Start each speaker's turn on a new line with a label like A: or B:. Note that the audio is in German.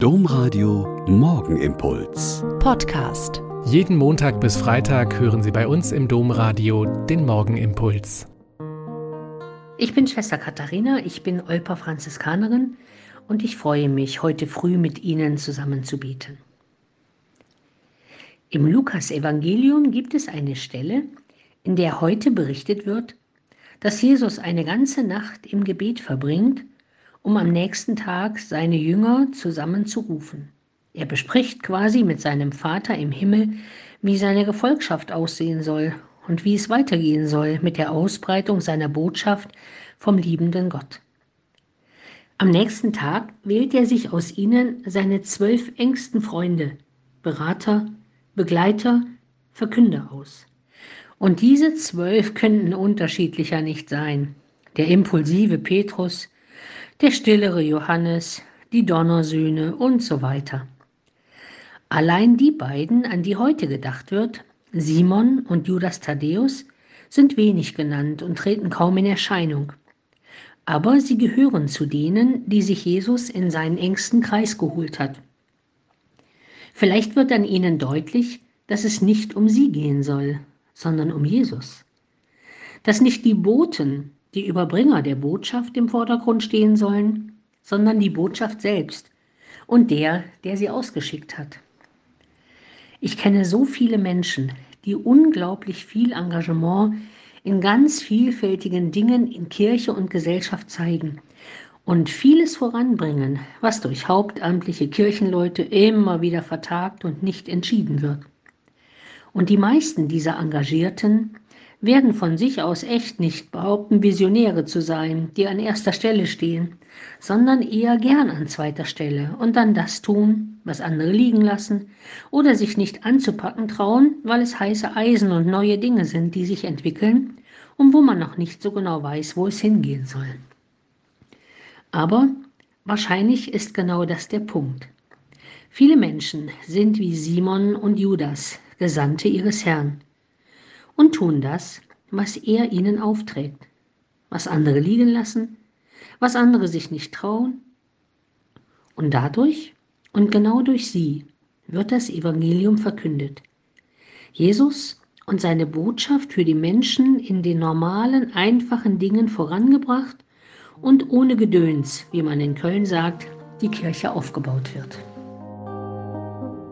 A: Domradio Morgenimpuls.
B: Podcast.
C: Jeden Montag bis Freitag hören Sie bei uns im Domradio den Morgenimpuls.
D: Ich bin Schwester Katharina, ich bin Olper Franziskanerin und ich freue mich, heute früh mit Ihnen zusammen zu beten. Im Lukas-Evangelium gibt es eine Stelle, in der heute berichtet wird, dass Jesus eine ganze Nacht im Gebet verbringt um am nächsten Tag seine Jünger zusammenzurufen. Er bespricht quasi mit seinem Vater im Himmel, wie seine Gefolgschaft aussehen soll und wie es weitergehen soll mit der Ausbreitung seiner Botschaft vom liebenden Gott. Am nächsten Tag wählt er sich aus ihnen seine zwölf engsten Freunde, Berater, Begleiter, Verkünder aus. Und diese zwölf könnten unterschiedlicher nicht sein. Der impulsive Petrus, der stillere Johannes, die Donnersöhne und so weiter. Allein die beiden, an die heute gedacht wird, Simon und Judas Thaddäus, sind wenig genannt und treten kaum in Erscheinung. Aber sie gehören zu denen, die sich Jesus in seinen engsten Kreis geholt hat. Vielleicht wird an ihnen deutlich, dass es nicht um sie gehen soll, sondern um Jesus. Dass nicht die Boten, die Überbringer der Botschaft im Vordergrund stehen sollen, sondern die Botschaft selbst und der, der sie ausgeschickt hat. Ich kenne so viele Menschen, die unglaublich viel Engagement in ganz vielfältigen Dingen in Kirche und Gesellschaft zeigen und vieles voranbringen, was durch hauptamtliche Kirchenleute immer wieder vertagt und nicht entschieden wird. Und die meisten dieser Engagierten werden von sich aus echt nicht behaupten, Visionäre zu sein, die an erster Stelle stehen, sondern eher gern an zweiter Stelle und dann das tun, was andere liegen lassen oder sich nicht anzupacken trauen, weil es heiße Eisen und neue Dinge sind, die sich entwickeln und wo man noch nicht so genau weiß, wo es hingehen soll. Aber wahrscheinlich ist genau das der Punkt. Viele Menschen sind wie Simon und Judas, Gesandte ihres Herrn und tun das, was er ihnen aufträgt, was andere liegen lassen, was andere sich nicht trauen. Und dadurch und genau durch sie wird das Evangelium verkündet. Jesus und seine Botschaft für die Menschen in den normalen, einfachen Dingen vorangebracht und ohne Gedöns, wie man in Köln sagt, die Kirche aufgebaut wird.